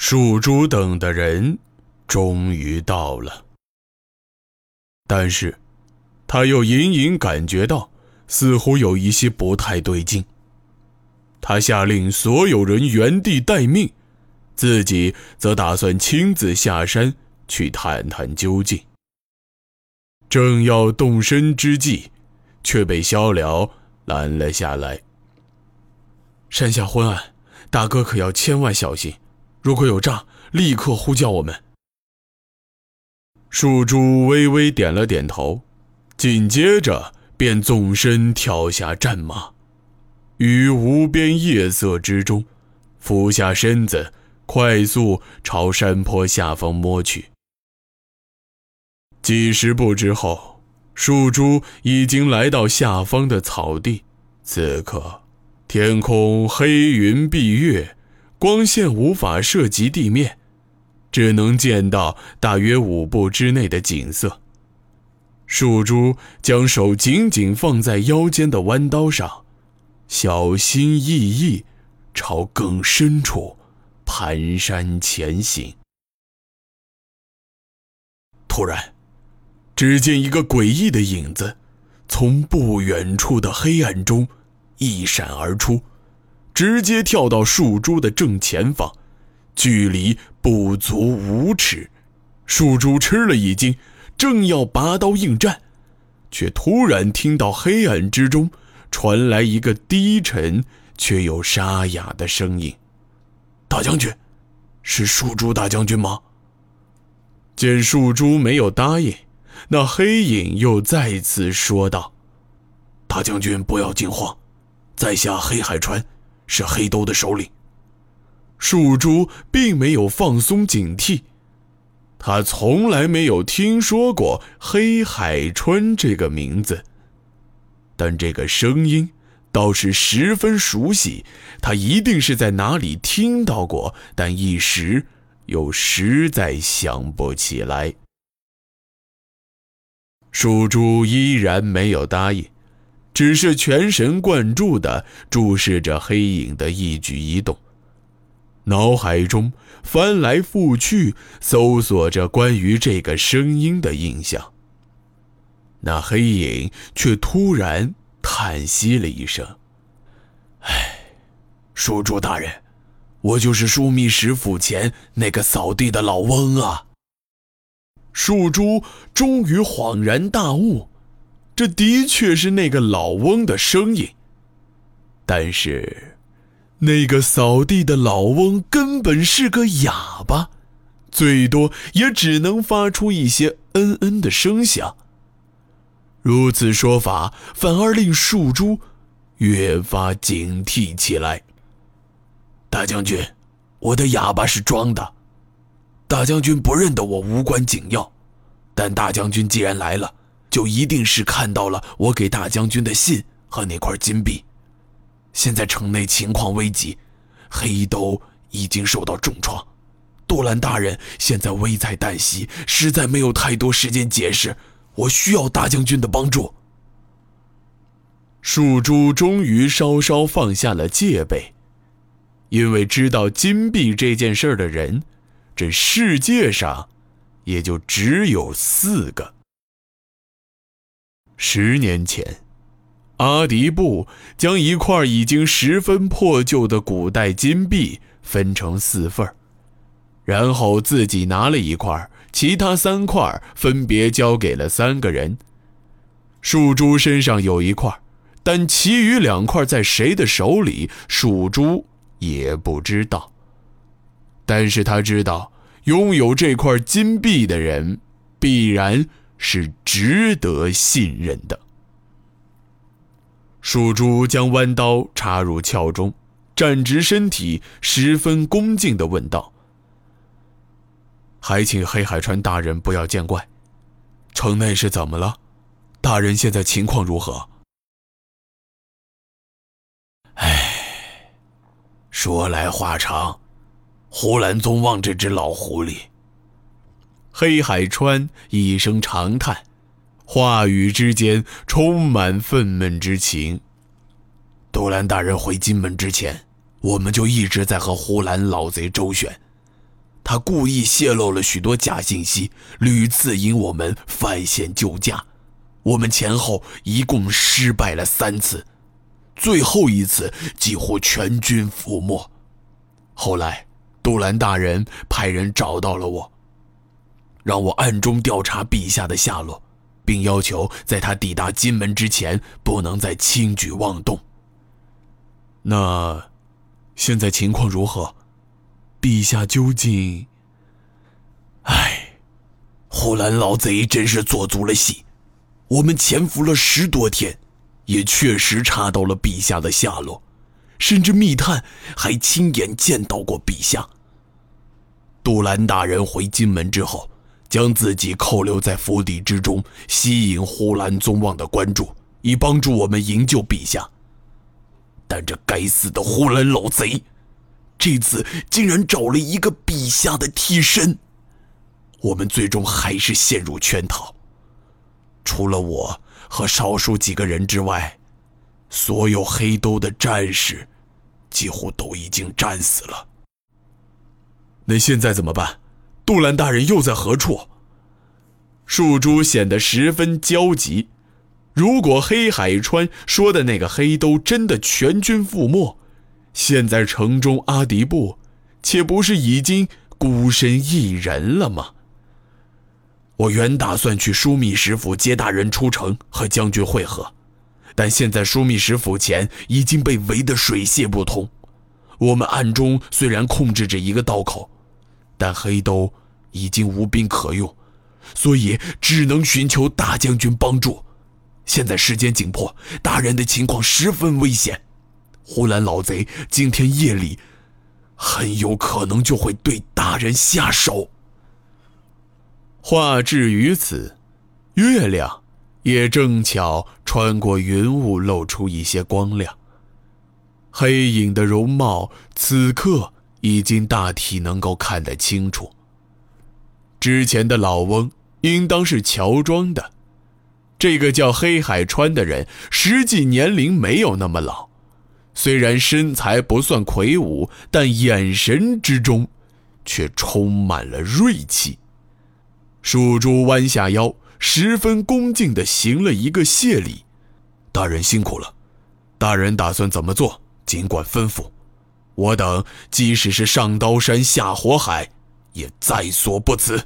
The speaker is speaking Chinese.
树珠等的人终于到了，但是，他又隐隐感觉到似乎有一些不太对劲。他下令所有人原地待命，自己则打算亲自下山去探探究竟。正要动身之际，却被萧辽拦了下来。山下昏暗，大哥可要千万小心。如果有诈，立刻呼叫我们。树珠微微点了点头，紧接着便纵身跳下战马，于无边夜色之中，俯下身子，快速朝山坡下方摸去。几十步之后，树珠已经来到下方的草地。此刻，天空黑云蔽月。光线无法涉及地面，只能见到大约五步之内的景色。树珠将手紧紧放在腰间的弯刀上，小心翼翼朝更深处蹒跚前行。突然，只见一个诡异的影子从不远处的黑暗中一闪而出。直接跳到树珠的正前方，距离不足五尺。树珠吃了一惊，正要拔刀应战，却突然听到黑暗之中传来一个低沉却又沙哑的声音：“大将军，是树珠大将军吗？”见树珠没有答应，那黑影又再次说道：“大将军不要惊慌，在下黑海川。”是黑兜的首领。树珠并没有放松警惕，他从来没有听说过黑海川这个名字，但这个声音倒是十分熟悉，他一定是在哪里听到过，但一时又实在想不起来。树珠依然没有答应。只是全神贯注地注视着黑影的一举一动，脑海中翻来覆去搜索着关于这个声音的印象。那黑影却突然叹息了一声：“唉，书主大人，我就是枢密使府前那个扫地的老翁啊。”树珠终于恍然大悟。这的确是那个老翁的声音，但是，那个扫地的老翁根本是个哑巴，最多也只能发出一些嗯嗯的声响。如此说法，反而令树珠越发警惕起来。大将军，我的哑巴是装的，大将军不认得我无关紧要，但大将军既然来了。就一定是看到了我给大将军的信和那块金币。现在城内情况危急，黑兜已经受到重创，杜兰大人现在危在旦夕，实在没有太多时间解释。我需要大将军的帮助。树珠终于稍稍放下了戒备，因为知道金币这件事的人，这世界上也就只有四个。十年前，阿迪布将一块已经十分破旧的古代金币分成四份然后自己拿了一块，其他三块分别交给了三个人。树珠身上有一块，但其余两块在谁的手里，树珠也不知道。但是他知道，拥有这块金币的人，必然。是值得信任的。树珠将弯刀插入鞘中，站直身体，十分恭敬地问道：“还请黑海川大人不要见怪。城内是怎么了？大人现在情况如何？”唉，说来话长。胡兰宗望这只老狐狸。黑海川一声长叹，话语之间充满愤懑之情。杜兰大人回金门之前，我们就一直在和呼兰老贼周旋，他故意泄露了许多假信息，屡次引我们犯险救驾。我们前后一共失败了三次，最后一次几乎全军覆没。后来，杜兰大人派人找到了我，让我暗中调查陛下的下落，并要求在他抵达金门之前不能再轻举妄动。那，现在情况如何？陛下究竟……唉，呼兰老贼真是做足了戏。我们潜伏了十多天，也确实查到了陛下的下落，甚至密探还亲眼见到过陛下。杜兰大人回金门之后，将自己扣留在府邸之中，吸引呼兰宗望的关注，以帮助我们营救陛下。但这该死的呼兰老贼，这次竟然找了一个陛下的替身，我们最终还是陷入圈套。除了我和少数几个人之外，所有黑兜的战士几乎都已经战死了。那现在怎么办？杜兰大人又在何处？树珠显得十分焦急。如果黑海川说的那个黑兜真的全军覆没，现在城中阿迪布岂不是已经孤身一人了吗？我原打算去枢密使府接大人出城和将军会合，但现在枢密使府前已经被围得水泄不通。我们暗中虽然控制着一个道口，但黑兜已经无兵可用，所以只能寻求大将军帮助。现在时间紧迫，大人的情况十分危险，呼兰老贼今天夜里很有可能就会对大人下手。话至于此，月亮也正巧穿过云雾，露出一些光亮。黑影的容貌此刻已经大体能够看得清楚。之前的老翁应当是乔装的，这个叫黑海川的人实际年龄没有那么老，虽然身材不算魁梧，但眼神之中却充满了锐气。树珠弯下腰，十分恭敬地行了一个谢礼：“大人辛苦了，大人打算怎么做，尽管吩咐。我等即使是上刀山下火海，也在所不辞。”